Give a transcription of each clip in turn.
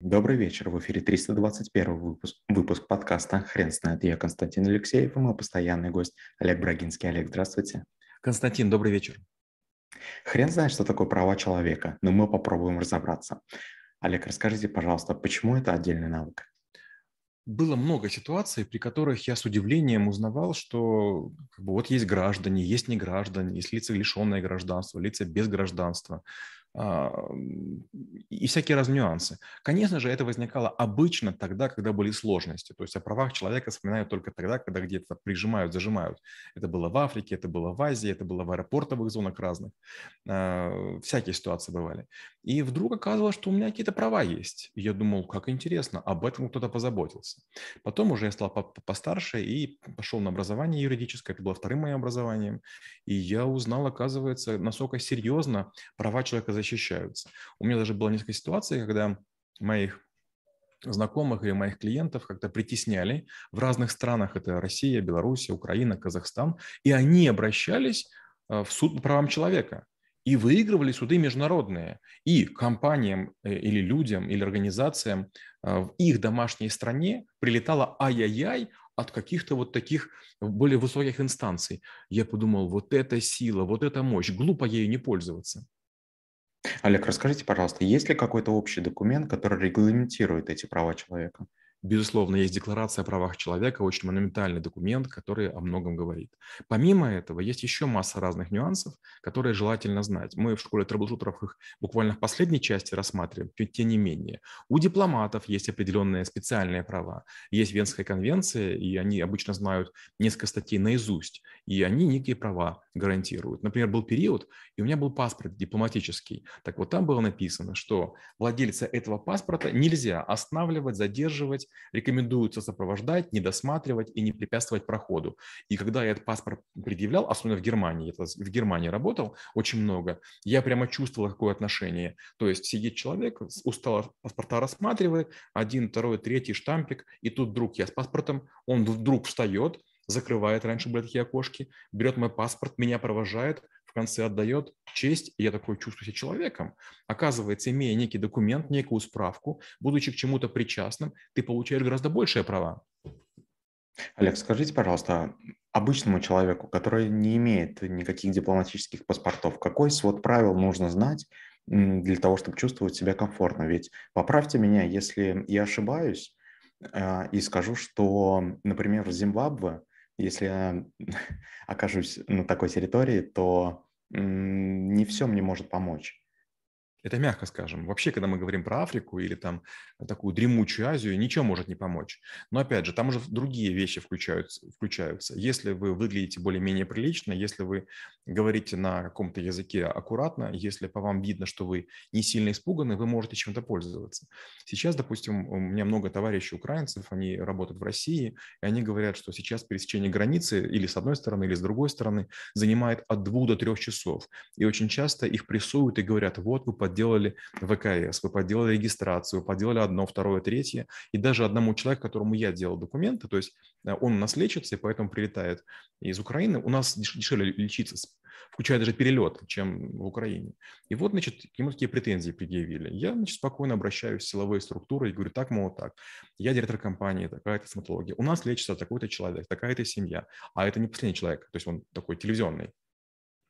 Добрый вечер. В эфире 321 выпуск, выпуск подкаста «Хрен знает». Я Константин Алексеев и мой постоянный гость Олег Брагинский. Олег, здравствуйте. Константин, добрый вечер. Хрен знает, что такое права человека, но мы попробуем разобраться. Олег, расскажите, пожалуйста, почему это отдельный навык? было много ситуаций, при которых я с удивлением узнавал, что как бы, вот есть граждане, есть неграждане, есть лица, лишенные гражданства, лица без гражданства, и всякие разные нюансы. Конечно же, это возникало обычно тогда, когда были сложности. То есть о правах человека вспоминают только тогда, когда где-то прижимают, зажимают. Это было в Африке, это было в Азии, это было в аэропортовых зонах разных. А, всякие ситуации бывали. И вдруг оказалось, что у меня какие-то права есть. И я думал, как интересно, об этом кто-то позаботился. Потом уже я стал постарше и пошел на образование юридическое. Это было вторым моим образованием. И я узнал, оказывается, насколько серьезно права человека защищаются. У меня даже было несколько ситуаций, когда моих знакомых или моих клиентов как-то притесняли в разных странах, это Россия, Беларусь, Украина, Казахстан, и они обращались э, в суд по правам человека и выигрывали суды международные. И компаниям э, или людям, или организациям э, в их домашней стране прилетало ай-яй-яй от каких-то вот таких более высоких инстанций. Я подумал, вот эта сила, вот эта мощь, глупо ею не пользоваться. Олег, расскажите, пожалуйста, есть ли какой-то общий документ, который регламентирует эти права человека? Безусловно, есть Декларация о правах человека, очень монументальный документ, который о многом говорит. Помимо этого, есть еще масса разных нюансов, которые желательно знать. Мы в школе трэблшутеров их буквально в последней части рассматриваем, тем не менее. У дипломатов есть определенные специальные права. Есть Венская конвенция, и они обычно знают несколько статей наизусть, и они некие права гарантируют. Например, был период, и у меня был паспорт дипломатический. Так вот, там было написано, что владельца этого паспорта нельзя останавливать, задерживать, рекомендуется сопровождать, не досматривать и не препятствовать проходу. И когда я этот паспорт предъявлял, особенно в Германии, это в Германии работал очень много, я прямо чувствовал какое отношение. То есть сидит человек, устало паспорта рассматривает, один, второй, третий штампик, и тут вдруг я с паспортом, он вдруг встает, закрывает, раньше были такие окошки, берет мой паспорт, меня провожает, в конце отдает честь, и я такой чувствую себя человеком. Оказывается, имея некий документ, некую справку, будучи к чему-то причастным, ты получаешь гораздо большие права. Олег, скажите, пожалуйста, обычному человеку, который не имеет никаких дипломатических паспортов, какой свод правил нужно знать для того, чтобы чувствовать себя комфортно? Ведь поправьте меня, если я ошибаюсь, а, и скажу, что, например, в Зимбабве если я окажусь на такой территории, то не все мне может помочь. Это мягко скажем. Вообще, когда мы говорим про Африку или там такую дремучую Азию, ничего может не помочь. Но опять же, там уже другие вещи включаются. включаются. Если вы выглядите более-менее прилично, если вы говорите на каком-то языке аккуратно, если по вам видно, что вы не сильно испуганы, вы можете чем-то пользоваться. Сейчас, допустим, у меня много товарищей украинцев, они работают в России, и они говорят, что сейчас пересечение границы или с одной стороны, или с другой стороны занимает от двух до трех часов. И очень часто их прессуют и говорят, вот вы подделали ВКС, вы подделали регистрацию, вы подделали одно, второе, третье. И даже одному человеку, которому я делал документы, то есть э, он у нас лечится, и поэтому прилетает из Украины, у нас дешевле лечиться, включая даже перелет, чем в Украине. И вот, значит, ему такие претензии предъявили. Я, значит, спокойно обращаюсь в силовые структуры и говорю, так, мол, так, я директор компании, такая-то стоматология, у нас лечится такой-то человек, такая-то семья, а это не последний человек, то есть он такой телевизионный.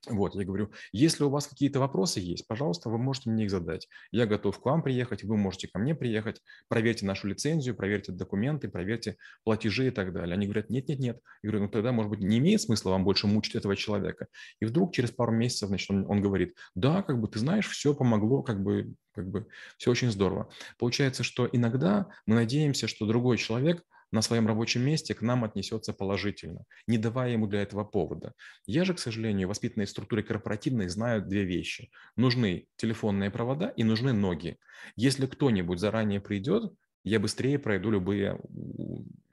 Вот, я говорю, если у вас какие-то вопросы есть, пожалуйста, вы можете мне их задать. Я готов к вам приехать, вы можете ко мне приехать, проверьте нашу лицензию, проверьте документы, проверьте платежи и так далее. Они говорят, нет-нет-нет. Я говорю, ну тогда, может быть, не имеет смысла вам больше мучить этого человека. И вдруг через пару месяцев, значит, он, он говорит, да, как бы ты знаешь, все помогло, как бы, как бы все очень здорово. Получается, что иногда мы надеемся, что другой человек – на своем рабочем месте к нам отнесется положительно, не давая ему для этого повода. Я же, к сожалению, в воспитанной структуре корпоративной знаю две вещи. Нужны телефонные провода и нужны ноги. Если кто-нибудь заранее придет, я быстрее пройду любые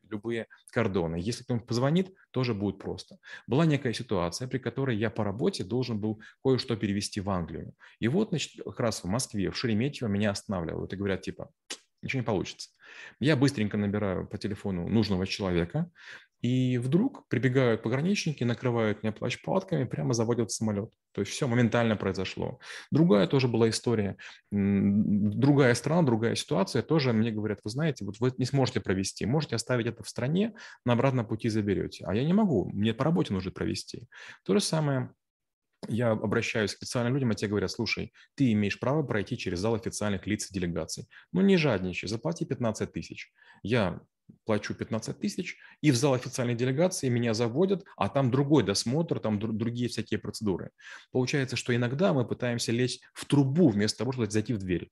любые кордоны. Если кто-нибудь позвонит, тоже будет просто. Была некая ситуация, при которой я по работе должен был кое-что перевести в Англию. И вот, значит, как раз в Москве, в Шереметьево меня останавливают и говорят, типа, ничего не получится. Я быстренько набираю по телефону нужного человека, И вдруг прибегают пограничники, накрывают меня плащ-палатками, прямо заводят в самолет. То есть все моментально произошло. Другая тоже была история. Другая страна, другая ситуация. Тоже мне говорят, вы знаете, вот вы не сможете провести. Можете оставить это в стране, на обратном пути заберете. А я не могу, мне по работе нужно провести. То же самое я обращаюсь к специальным людям, а те говорят, слушай, ты имеешь право пройти через зал официальных лиц и делегаций. Ну, не жадничай, заплати 15 тысяч. Я плачу 15 тысяч, и в зал официальной делегации меня заводят, а там другой досмотр, там другие всякие процедуры. Получается, что иногда мы пытаемся лезть в трубу вместо того, чтобы зайти в дверь.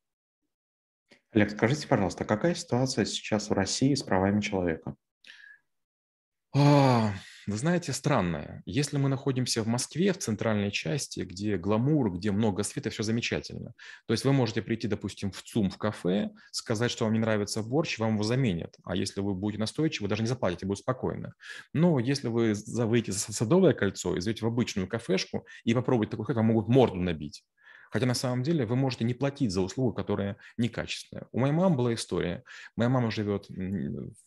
Олег, скажите, пожалуйста, какая ситуация сейчас в России с правами человека? А, вы знаете, странное. Если мы находимся в Москве, в центральной части, где гламур, где много света, все замечательно. То есть вы можете прийти, допустим, в ЦУМ, в кафе, сказать, что вам не нравится борщ, вам его заменят. А если вы будете настойчивы, вы даже не заплатите, будет спокойно. Но если вы выйдете за Садовое кольцо и зайдете в обычную кафешку и попробуете такой хлеб, вам могут морду набить. Хотя на самом деле вы можете не платить за услугу, которая некачественная. У моей мамы была история. Моя мама живет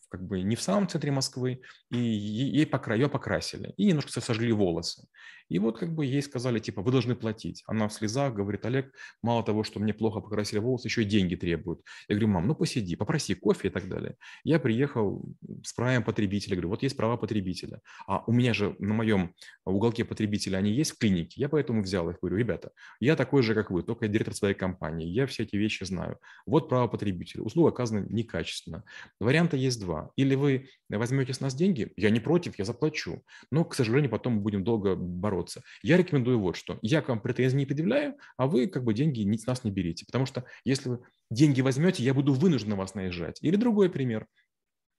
как бы не в самом центре Москвы, и ей покра... ее покрасили, и немножко сожгли волосы. И вот как бы ей сказали, типа, вы должны платить. Она в слезах говорит, Олег, мало того, что мне плохо покрасили волосы, еще и деньги требуют. Я говорю, мам, ну посиди, попроси кофе и так далее. Я приехал с правом потребителя, говорю, вот есть права потребителя. А у меня же на моем уголке потребителя они есть в клинике, я поэтому взял их, говорю, ребята, я такой же, как вы, только я директор своей компании, я все эти вещи знаю. Вот право потребителя. Услуга оказана некачественно. Варианта есть два. Или вы возьмете с нас деньги, я не против, я заплачу. Но, к сожалению, потом мы будем долго бороться. Я рекомендую вот что. Я к вам претензий не предъявляю, а вы как бы деньги с нас не берите. Потому что если вы деньги возьмете, я буду вынужден на вас наезжать. Или другой пример.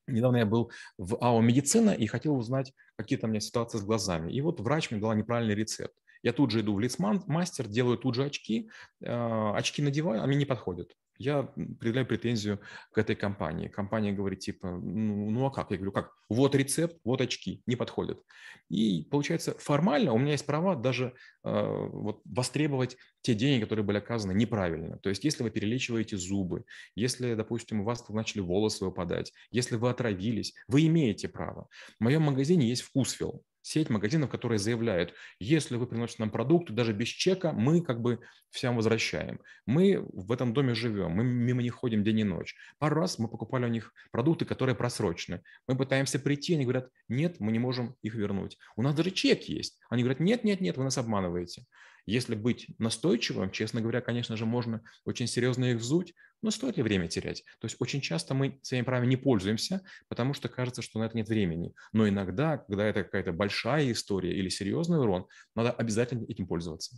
Недавно я был в АО «Медицина» и хотел узнать, какие там у меня ситуации с глазами. И вот врач мне дал неправильный рецепт. Я тут же иду в лицмастер, делаю тут же очки, э, очки надеваю, мне не подходят я предъявляю претензию к этой компании. Компания говорит типа, ну, ну а как? Я говорю, как? Вот рецепт, вот очки, не подходят. И получается, формально у меня есть права даже э, вот, востребовать те деньги, которые были оказаны неправильно. То есть если вы перелечиваете зубы, если, допустим, у вас начали волосы выпадать, если вы отравились, вы имеете право. В моем магазине есть вкусвилл сеть магазинов, которые заявляют, если вы приносите нам продукты, даже без чека, мы как бы всем возвращаем. Мы в этом доме живем, мы мимо них ходим день и ночь. Пару раз мы покупали у них продукты, которые просрочены. Мы пытаемся прийти, они говорят, нет, мы не можем их вернуть. У нас даже чек есть. Они говорят, нет, нет, нет, вы нас обманываете. Если быть настойчивым, честно говоря, конечно же, можно очень серьезно их взуть, но стоит ли время терять? То есть очень часто мы своими правами не пользуемся, потому что кажется, что на это нет времени. Но иногда, когда это какая-то большая история или серьезный урон, надо обязательно этим пользоваться.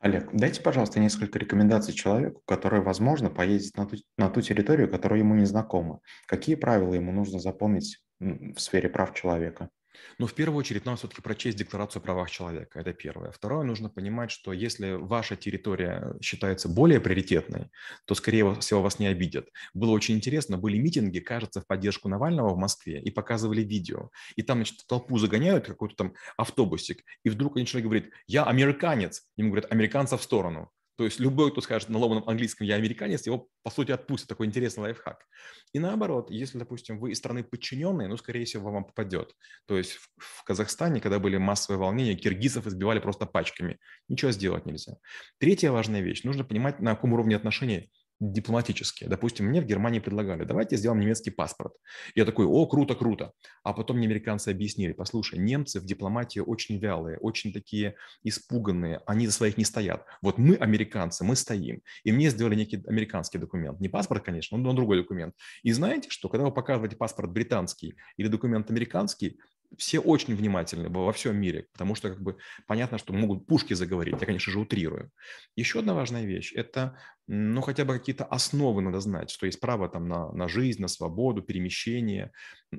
Олег, дайте, пожалуйста, несколько рекомендаций человеку, который, возможно, поедет на ту, на ту территорию, которая ему не знакома. Какие правила ему нужно запомнить в сфере прав человека? Но в первую очередь нам все-таки прочесть Декларацию о правах человека. Это первое. Второе, нужно понимать, что если ваша территория считается более приоритетной, то, скорее всего, вас не обидят. Было очень интересно, были митинги, кажется, в поддержку Навального в Москве, и показывали видео. И там, значит, толпу загоняют, какой-то там автобусик, и вдруг один человек говорит, я американец. Ему говорят, американца в сторону. То есть любой, кто скажет на ломаном английском «я американец», его, по сути, отпустят. Такой интересный лайфхак. И наоборот, если, допустим, вы из страны подчиненные, ну, скорее всего, вам попадет. То есть в, в Казахстане, когда были массовые волнения, киргизов избивали просто пачками. Ничего сделать нельзя. Третья важная вещь. Нужно понимать, на каком уровне отношений дипломатические. Допустим, мне в Германии предлагали, давайте сделаем немецкий паспорт. Я такой, о, круто, круто. А потом мне американцы объяснили, послушай, немцы в дипломатии очень вялые, очень такие испуганные, они за своих не стоят. Вот мы, американцы, мы стоим. И мне сделали некий американский документ. Не паспорт, конечно, но другой документ. И знаете, что когда вы показываете паспорт британский или документ американский, все очень внимательны во всем мире, потому что как бы понятно, что могут пушки заговорить. Я, конечно же, утрирую. Еще одна важная вещь – это, ну, хотя бы какие-то основы надо знать, что есть право там на, на жизнь, на свободу, перемещение.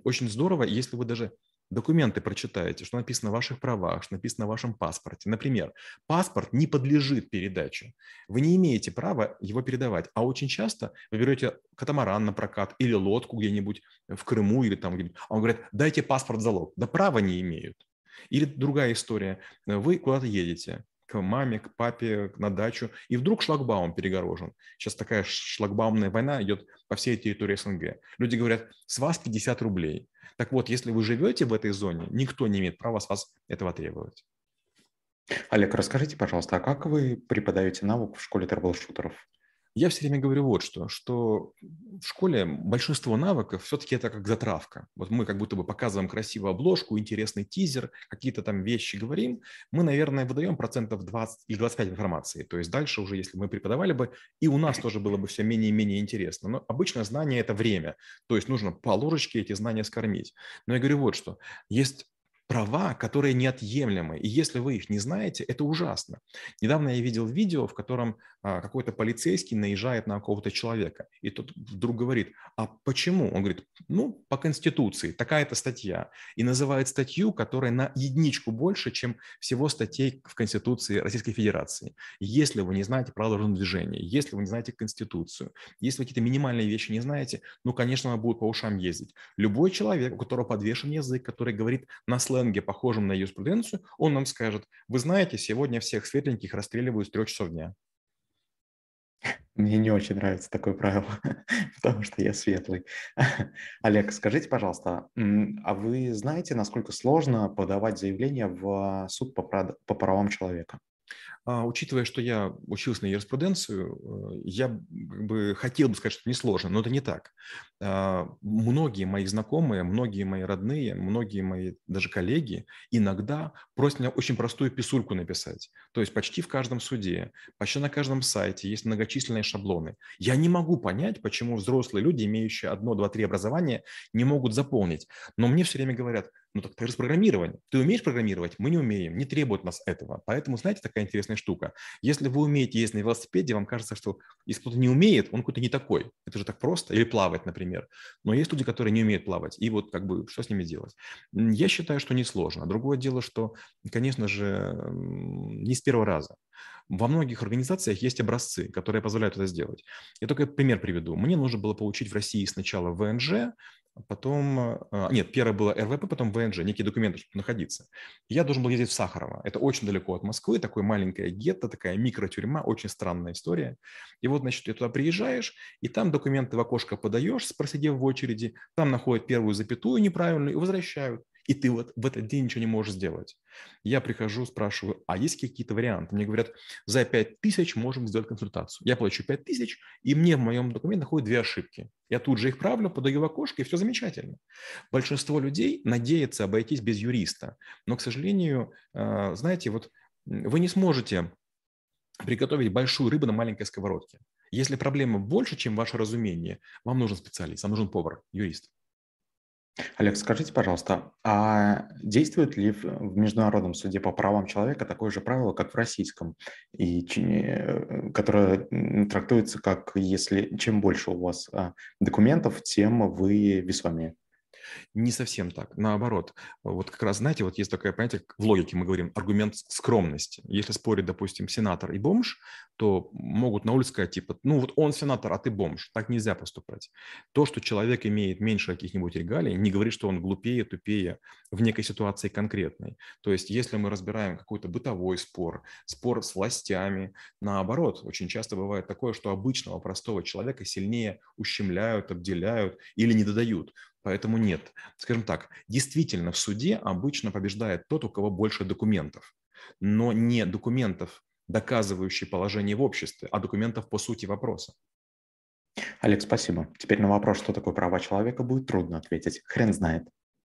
Очень здорово, если вы даже документы прочитаете, что написано в ваших правах, что написано в вашем паспорте. Например, паспорт не подлежит передаче. Вы не имеете права его передавать. А очень часто вы берете катамаран на прокат или лодку где-нибудь в Крыму или там где-нибудь, а он говорит, дайте паспорт залог. Да права не имеют. Или другая история. Вы куда-то едете, к маме, к папе, на дачу, и вдруг шлагбаум перегорожен. Сейчас такая шлагбаумная война идет по всей территории СНГ. Люди говорят, с вас 50 рублей. Так вот, если вы живете в этой зоне, никто не имеет права с вас этого требовать. Олег, расскажите, пожалуйста, а как вы преподаете навык в школе трэбл-шутеров? Я все время говорю вот что, что в школе большинство навыков все-таки это как затравка. Вот мы как будто бы показываем красивую обложку, интересный тизер, какие-то там вещи говорим. Мы, наверное, выдаем процентов 20 или 25 информации. То есть дальше уже, если мы преподавали бы, и у нас тоже было бы все менее и менее интересно. Но обычно знание – это время. То есть нужно по ложечке эти знания скормить. Но я говорю вот что. Есть права, которые неотъемлемы. И если вы их не знаете, это ужасно. Недавно я видел видео, в котором а, какой-то полицейский наезжает на какого-то человека. И тот вдруг говорит, а почему? Он говорит, ну, по Конституции, такая-то статья. И называет статью, которая на единичку больше, чем всего статей в Конституции Российской Федерации. Если вы не знаете правила дорожного движения, если вы не знаете Конституцию, если вы какие-то минимальные вещи не знаете, ну, конечно, вам будут по ушам ездить. Любой человек, у которого подвешен язык, который говорит на сленге, сленге, похожем на юриспруденцию, он нам скажет, вы знаете, сегодня всех светленьких расстреливают с трех часов дня. Мне не очень нравится такое правило, потому что я светлый. Олег, скажите, пожалуйста, а вы знаете, насколько сложно подавать заявление в суд по правам человека? А, учитывая, что я учился на юриспруденцию, э, я бы хотел бы сказать, что это несложно, но это не так. А, многие мои знакомые, многие мои родные, многие мои даже коллеги иногда просят меня очень простую писульку написать. То есть почти в каждом суде, почти на каждом сайте есть многочисленные шаблоны. Я не могу понять, почему взрослые люди, имеющие одно, два, три образования, не могут заполнить. Но мне все время говорят, ну так ты же программирование. Ты умеешь программировать? Мы не умеем, не требует нас этого. Поэтому, знаете, такая интересная штука. Если вы умеете ездить на велосипеде, вам кажется, что если кто-то не умеет, он какой-то не такой. Это же так просто. Или плавать, например. Но есть люди, которые не умеют плавать. И вот как бы что с ними делать? Я считаю, что несложно. Другое дело, что, конечно же, не с первого раза. Во многих организациях есть образцы, которые позволяют это сделать. Я только пример приведу. Мне нужно было получить в России сначала ВНЖ, потом, а, нет, первое было РВП, потом ВНЖ, некие документы, чтобы находиться. Я должен был ездить в Сахарово. Это очень далеко от Москвы, такое маленькое гетто, такая микротюрьма, очень странная история. И вот, значит, ты туда приезжаешь, и там документы в окошко подаешь, просидев в очереди, там находят первую запятую неправильную и возвращают и ты вот в этот день ничего не можешь сделать. Я прихожу, спрашиваю, а есть какие-то варианты? Мне говорят, за 5 тысяч можем сделать консультацию. Я плачу 5 тысяч, и мне в моем документе находят две ошибки. Я тут же их правлю, подаю в окошко, и все замечательно. Большинство людей надеется обойтись без юриста. Но, к сожалению, э, знаете, вот вы не сможете приготовить большую рыбу на маленькой сковородке. Если проблема больше, чем ваше разумение, вам нужен специалист, вам нужен повар, юрист. Олег, скажите, пожалуйста, а действует ли в Международном суде по правам человека такое же правило, как в российском, и э, которое трактуется как если чем больше у вас а, документов, тем вы весомее? Не совсем так. Наоборот. Вот как раз, знаете, вот есть такое понятие, в логике мы говорим, аргумент скромности. Если спорит, допустим, сенатор и бомж, то могут на улице сказать, типа, ну вот он сенатор, а ты бомж. Так нельзя поступать. То, что человек имеет меньше каких-нибудь регалий, не говорит, что он глупее, тупее в некой ситуации конкретной. То есть если мы разбираем какой-то бытовой спор, спор с властями, наоборот, очень часто бывает такое, что обычного простого человека сильнее ущемляют, обделяют или не додают. Поэтому нет. Скажем так, действительно в суде обычно побеждает тот, у кого больше документов, но не документов, доказывающих положение в обществе, а документов по сути вопроса. Олег, спасибо. Теперь на вопрос, что такое права человека, будет трудно ответить. Хрен знает.